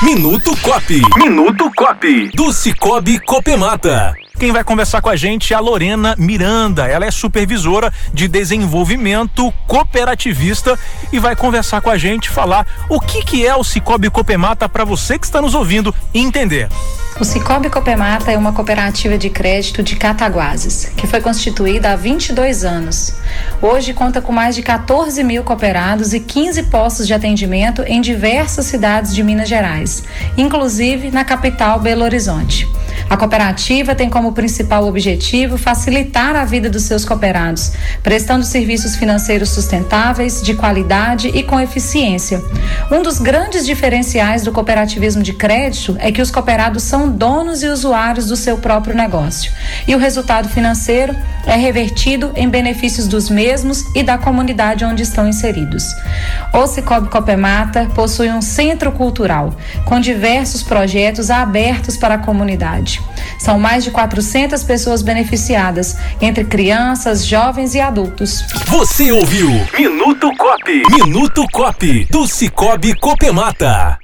Minuto Cop. Minuto Cop. Do Cicobi Copemata. Quem vai conversar com a gente é a Lorena Miranda. Ela é supervisora de desenvolvimento cooperativista e vai conversar com a gente, falar o que, que é o Cicobi Copemata para você que está nos ouvindo entender. O Cicobi Copemata é uma cooperativa de crédito de Cataguases, que foi constituída há 22 anos. Hoje conta com mais de 14 mil cooperados e 15 postos de atendimento em diversas cidades de Minas Gerais, inclusive na capital Belo Horizonte. A cooperativa tem como principal objetivo facilitar a vida dos seus cooperados, prestando serviços financeiros sustentáveis, de qualidade e com eficiência. Um dos grandes diferenciais do cooperativismo de crédito é que os cooperados são donos e usuários do seu próprio negócio. E o resultado financeiro é revertido em benefícios dos mesmos e da comunidade onde estão inseridos. O Cicobi Copemata possui um centro cultural com diversos projetos abertos para a comunidade. São mais de 400 pessoas beneficiadas, entre crianças, jovens e adultos. Você ouviu Minuto Cop. Minuto Cop do Cicobi Copemata.